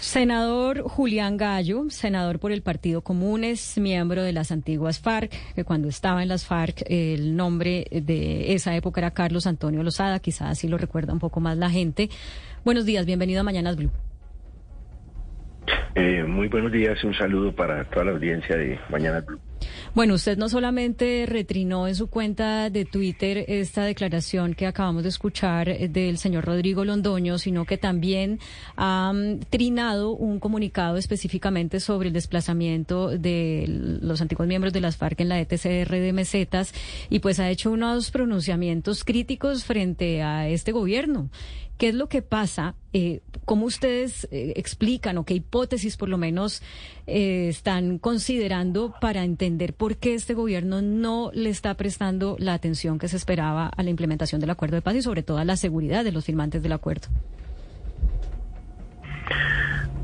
Senador Julián Gallo, senador por el Partido Común, es miembro de las antiguas FARC, que cuando estaba en las FARC el nombre de esa época era Carlos Antonio Lozada, quizás así lo recuerda un poco más la gente. Buenos días, bienvenido a Mañanas Blue. Eh, muy buenos días, un saludo para toda la audiencia de Mañanas Blue. Bueno, usted no solamente retrinó en su cuenta de Twitter esta declaración que acabamos de escuchar eh, del señor Rodrigo Londoño, sino que también ha trinado un comunicado específicamente sobre el desplazamiento de los antiguos miembros de las FARC en la ETCR de Mesetas y pues ha hecho unos pronunciamientos críticos frente a este gobierno. ¿Qué es lo que pasa? Eh, ¿Cómo ustedes eh, explican o qué hipótesis por lo menos están considerando para entender por qué este gobierno no le está prestando la atención que se esperaba a la implementación del acuerdo de paz y sobre todo a la seguridad de los firmantes del acuerdo?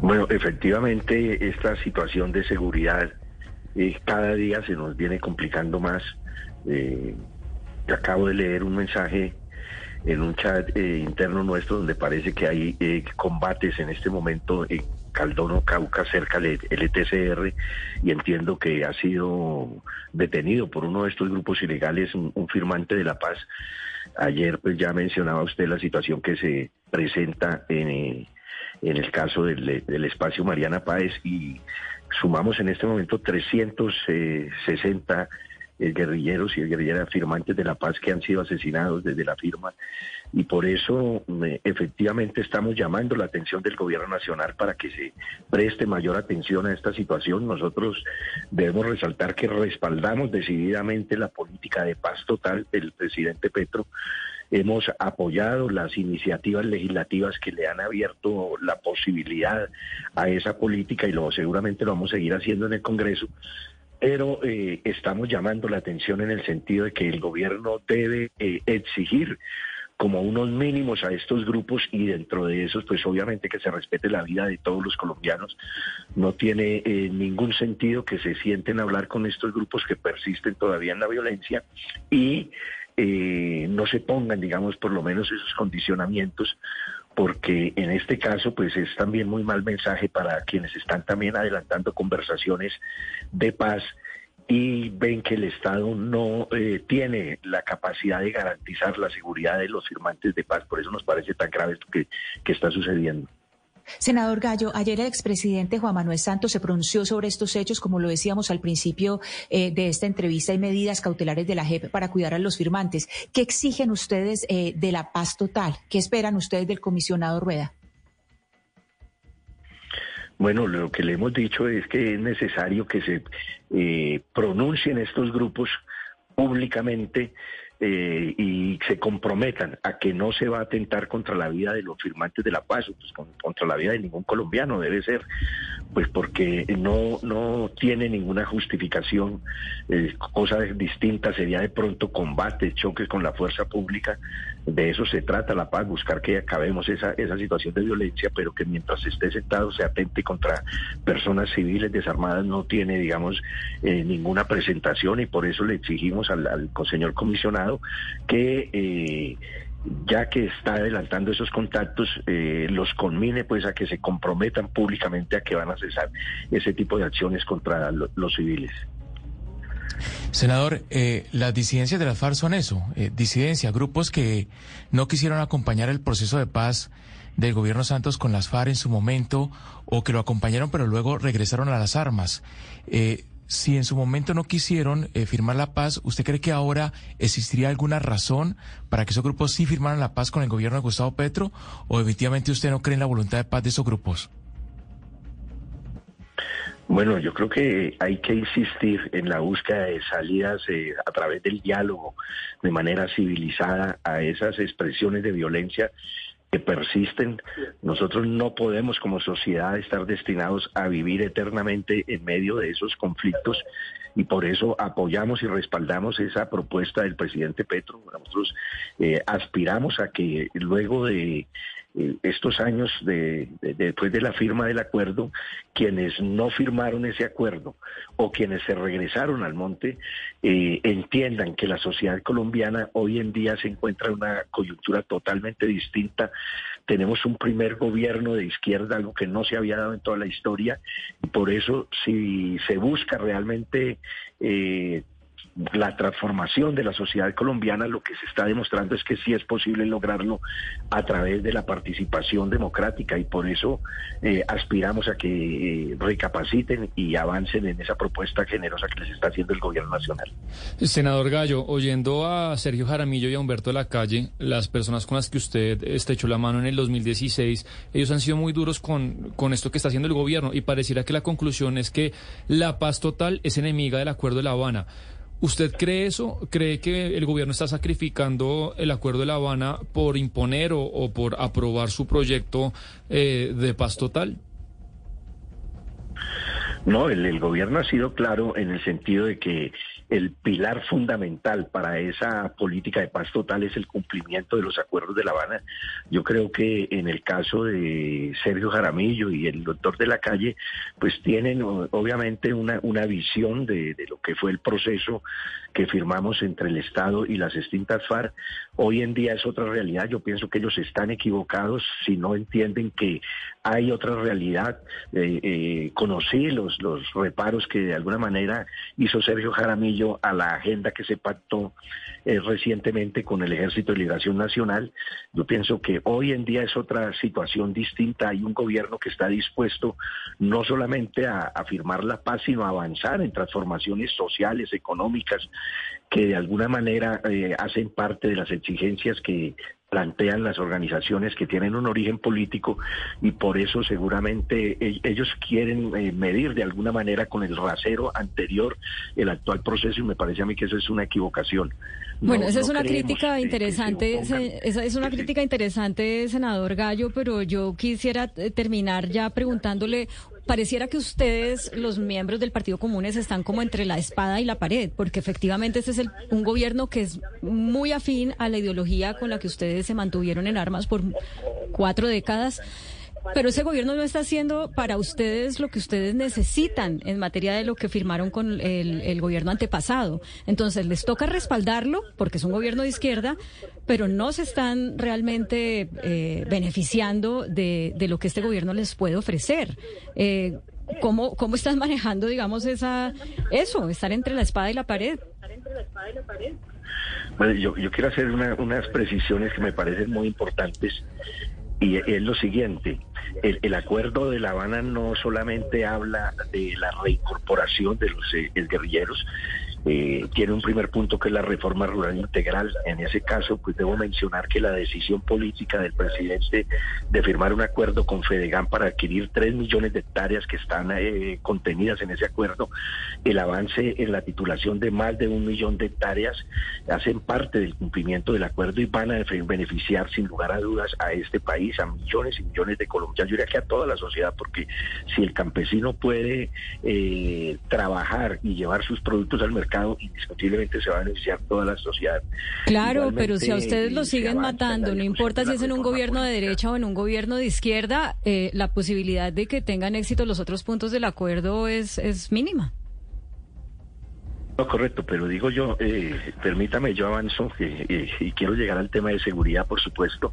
Bueno, efectivamente esta situación de seguridad cada día se nos viene complicando más. acabo de leer un mensaje en un chat eh, interno nuestro donde parece que hay eh, combates en este momento en Caldono, Cauca, cerca del ETCR, y entiendo que ha sido detenido por uno de estos grupos ilegales, un, firmante de la paz. Ayer pues ya mencionaba usted la situación que se presenta en, eh, el caso del, del espacio Mariana Páez y sumamos en este momento 360 guerrilleros y guerrilleras firmantes de la paz que han sido asesinados desde la firma y por eso efectivamente estamos llamando la atención del gobierno nacional para que se preste mayor atención a esta situación. Nosotros debemos resaltar que respaldamos decididamente la política de paz total del presidente Petro. Hemos apoyado las iniciativas legislativas que le han abierto la posibilidad a esa política y lo seguramente lo vamos a seguir haciendo en el Congreso pero eh, estamos llamando la atención en el sentido de que el gobierno debe eh, exigir como unos mínimos a estos grupos y dentro de esos, pues obviamente que se respete la vida de todos los colombianos. No tiene eh, ningún sentido que se sienten a hablar con estos grupos que persisten todavía en la violencia y no se pongan, digamos, por lo menos esos condicionamientos porque en este caso pues es también muy mal mensaje para quienes están también adelantando conversaciones de paz y ven que el Estado no eh, tiene la capacidad de garantizar la seguridad de los firmantes de paz. Por eso nos parece tan grave esto que, que está sucediendo. Senador Gallo, ayer el expresidente Juan Manuel Santos se pronunció sobre estos hechos, como lo decíamos al principio eh, de esta entrevista, y medidas cautelares de la JEP para cuidar a los firmantes. ¿Qué exigen ustedes eh, de la paz total? ¿Qué esperan ustedes del comisionado Rueda? Bueno, lo que le hemos dicho es que es necesario que se eh, pronuncien estos grupos públicamente eh, y se comprometan a que no se va a atentar contra la vida de los firmantes de la paz, pues, contra la vida de ningún colombiano debe ser, pues porque no, no tiene ninguna justificación. Eh, cosa distinta sería de pronto combate, choques con la fuerza pública. De eso se trata la paz, buscar que acabemos esa, esa situación de violencia, pero que mientras esté sentado se atente contra personas civiles desarmadas no tiene, digamos, eh, ninguna presentación y por eso le exigimos al, al señor comisionado que eh, ya que está adelantando esos contactos, eh, los conmine pues a que se comprometan públicamente a que van a cesar ese tipo de acciones contra los civiles. Senador, eh, las disidencias de la FARC son eso, disidencia, grupos que no quisieron acompañar el proceso de paz del gobierno Santos con las FARC en su momento o que lo acompañaron pero luego regresaron a las armas si en su momento no quisieron eh, firmar la paz, ¿usted cree que ahora existiría alguna razón para que esos grupos sí firmaran la paz con el gobierno de Gustavo Petro? ¿O efectivamente usted no cree en la voluntad de paz de esos grupos? Bueno, yo creo que hay que insistir en la búsqueda de salidas eh, a través del diálogo, de manera civilizada, a esas expresiones de violencia persisten. Nosotros no podemos como sociedad estar destinados a vivir eternamente en medio de esos conflictos y por eso apoyamos y respaldamos esa propuesta del presidente Petro. Nosotros eh, aspiramos a que luego de estos años de, después de la firma del acuerdo, quienes no firmaron ese acuerdo o quienes se regresaron al monte eh, entiendan que la sociedad colombiana hoy en día se encuentra en una coyuntura totalmente distinta. Tenemos un primer gobierno de izquierda, algo que no se había dado en toda la historia, y por eso si se busca realmente eh, la transformación de la sociedad colombiana, lo que se está demostrando es que sí es posible lograrlo a través de la participación democrática y por eso eh, aspiramos a que eh, recapaciten y avancen en esa propuesta generosa que les está haciendo el gobierno nacional. Senador Gallo, oyendo a Sergio Jaramillo y a Humberto de la Calle, las personas con las que usted estrechó la mano en el 2016, ellos han sido muy duros con, con esto que está haciendo el gobierno y pareciera que la conclusión es que la paz total es enemiga del acuerdo de La Habana. ¿Usted cree eso? ¿Cree que el gobierno está sacrificando el acuerdo de La Habana por imponer o, por aprobar su proyecto eh, de paz total? No, el, gobierno ha sido claro en el sentido de que el pilar fundamental para esa política de paz total es el cumplimiento de los acuerdos de La Habana. Yo creo que en el caso de Sergio Jaramillo y el doctor de la calle, pues tienen obviamente una, una visión de, lo que fue el proceso que firmamos entre el Estado y las distintas FARC. Hoy en día es otra realidad. Yo pienso que ellos están equivocados si no entienden que hay otra realidad. Eh, eh, conocí los, los reparos que de alguna manera hizo Sergio Jaramillo a la agenda que se pactó eh, recientemente con el Ejército de Liberación Nacional. Yo pienso que hoy en día es otra situación distinta. Hay un gobierno que está dispuesto no solamente a, firmar la paz, sino a avanzar en transformaciones sociales, económicas, que de alguna manera eh, hacen parte de las exigencias que plantean las organizaciones que tienen un origen político y por eso seguramente e-, ellos quieren eh, medir de alguna manera con el rasero anterior el actual proceso y me parece a mí que eso es una equivocación. Bueno, esa es una crítica interesante, esa es una crítica interesante, senador Gallo, pero yo quisiera eh, terminar ya preguntándole pareciera que ustedes, los miembros del Partido Comunes, están como entre la espada y la pared, porque efectivamente este es un gobierno que es muy afín a la ideología con la que ustedes se mantuvieron en armas por cuatro décadas. Pero ese gobierno no está haciendo para ustedes lo que ustedes necesitan en materia de lo que firmaron con el, gobierno antepasado. Entonces les toca respaldarlo porque es un gobierno de izquierda, pero no se están realmente eh, beneficiando de, lo que este gobierno les puede ofrecer. Eh, ¿cómo, ¿Cómo están manejando, digamos, esa eso, estar entre la espada y la pared? Bueno, yo, yo quiero hacer unas precisiones que me parecen muy importantes y es lo siguiente, el, acuerdo de La Habana no solamente habla de la reincorporación de los eh, guerrilleros, eh, tiene un primer punto que es la reforma rural integral. En ese caso, pues debo mencionar que la decisión política del presidente de firmar un acuerdo con Fedegan para adquirir 3 millones de hectáreas que están eh, contenidas en ese acuerdo, el avance en la titulación de más de un millón de hectáreas hacen parte del cumplimiento del acuerdo y van a beneficiar sin lugar a dudas a este país, a millones y millones de colombianos, yo diría que a toda la sociedad, porque si el campesino puede eh, trabajar y llevar sus productos al mercado, indiscutiblemente se va a beneficiar toda la sociedad. Claro, pero si a ustedes lo siguen matando, no importa si es en un gobierno de derecha o en un gobierno de izquierda, eh, la posibilidad de que tengan éxito los otros puntos del acuerdo es, es mínima. No, correcto, pero digo yo, eh, permítame, yo avanzo eh, y quiero llegar al tema de seguridad, por supuesto.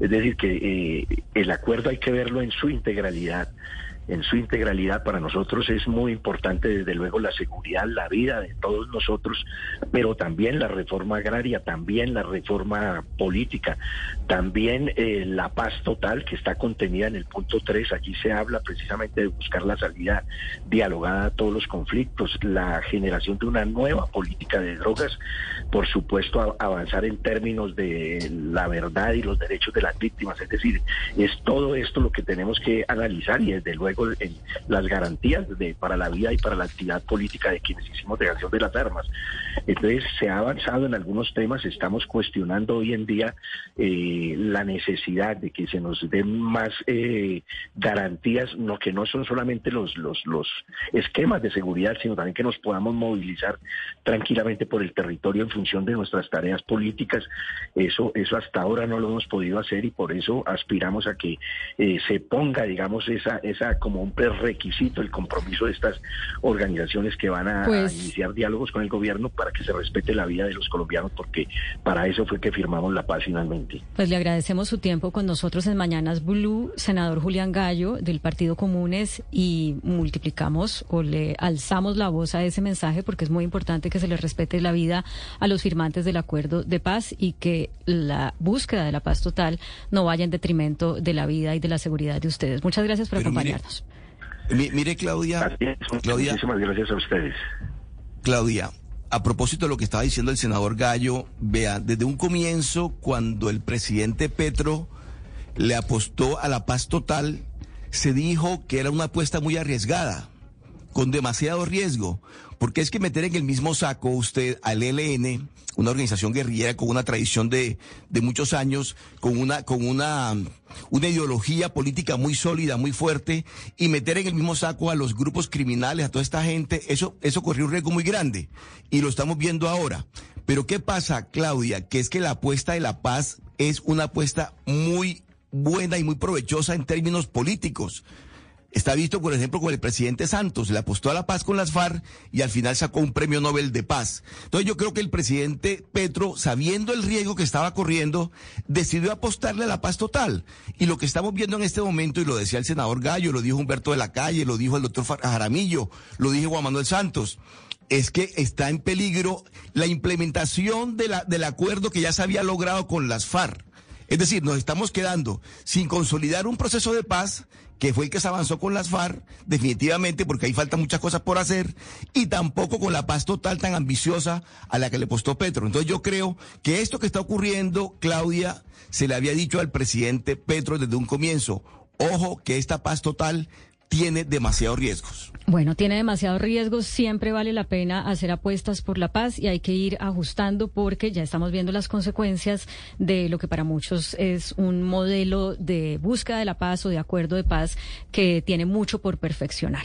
Es decir, que el acuerdo hay que verlo en su integralidad en su integralidad para nosotros es muy importante desde luego la seguridad, la vida de todos nosotros, pero también la reforma agraria, también la reforma política, también eh, la paz total que está contenida en el punto 3, allí se habla precisamente de buscar la salida dialogada a todos los conflictos, la generación de una nueva política de drogas, por supuesto avanzar en términos de la verdad y los derechos de las víctimas, es decir, es todo esto lo que tenemos que analizar y desde luego las garantías de, para la vida y para la actividad política de quienes hicimos negación de las armas. Entonces se ha avanzado en algunos temas, estamos cuestionando hoy en día eh, la necesidad de que se nos den más eh, garantías, no que no son solamente los, los, los esquemas de seguridad, sino también que nos podamos movilizar tranquilamente por el territorio en función de nuestras tareas políticas. Eso, eso hasta ahora no lo hemos podido hacer y por eso aspiramos a que eh, se ponga, digamos, esa, esa como un prerequisito el compromiso de estas organizaciones que van a, pues iniciar diálogos con el gobierno para que se respete la vida de los colombianos, porque para eso fue que firmamos la paz finalmente. Pues le agradecemos su tiempo con nosotros en Mañanas Blue, senador Julián Gallo del Partido Comunes, y multiplicamos o le alzamos la voz a ese mensaje porque es muy importante que se le respete la vida a los firmantes del acuerdo de paz y que la búsqueda de la paz total no vaya en detrimento de la vida y de la seguridad de ustedes. Muchas gracias por acompañarnos. Mire, Claudia, Claudia. Muchísimas gracias a ustedes. Claudia, a propósito de lo que estaba diciendo el senador Gallo, vea, desde un comienzo, cuando el presidente Petro le apostó a la paz total, se dijo que era una apuesta muy arriesgada, con demasiado riesgo, porque es que meter en el mismo saco usted al ELN, una organización guerrillera con una tradición de, de muchos años, con una, con una, una ideología política muy sólida, muy fuerte, y meter en el mismo saco a los grupos criminales, a toda esta gente, eso, eso corrió un riesgo muy grande. Y lo estamos viendo ahora. Pero ¿qué pasa, Claudia? Que es que la apuesta de la paz es una apuesta muy buena y muy provechosa en términos políticos. Está visto, por ejemplo, con el presidente Santos, le apostó a la paz con las FARC y al final sacó un premio Nobel de paz. Entonces yo creo que el presidente Petro, sabiendo el riesgo que estaba corriendo, decidió apostarle a la paz total. Y lo que estamos viendo en este momento, y lo decía el senador Gallo, lo dijo Humberto de la Calle, lo dijo el doctor Jaramillo, lo dijo Juan Manuel Santos, es que está en peligro la implementación de la, del acuerdo que ya se había logrado con las FARC. Es decir, nos estamos quedando sin consolidar un proceso de paz que fue el que se avanzó con las FARC, definitivamente, porque ahí faltan muchas cosas por hacer, y tampoco con la paz total tan ambiciosa a la que le postó Petro. Entonces yo creo que esto que está ocurriendo, Claudia, se le había dicho al presidente Petro desde un comienzo, ojo que esta paz total tiene demasiados riesgos. Bueno, tiene demasiados riesgos, siempre vale la pena hacer apuestas por la paz y hay que ir ajustando porque ya estamos viendo las consecuencias de lo que para muchos es un modelo de búsqueda de la paz o de acuerdo de paz que tiene mucho por perfeccionar.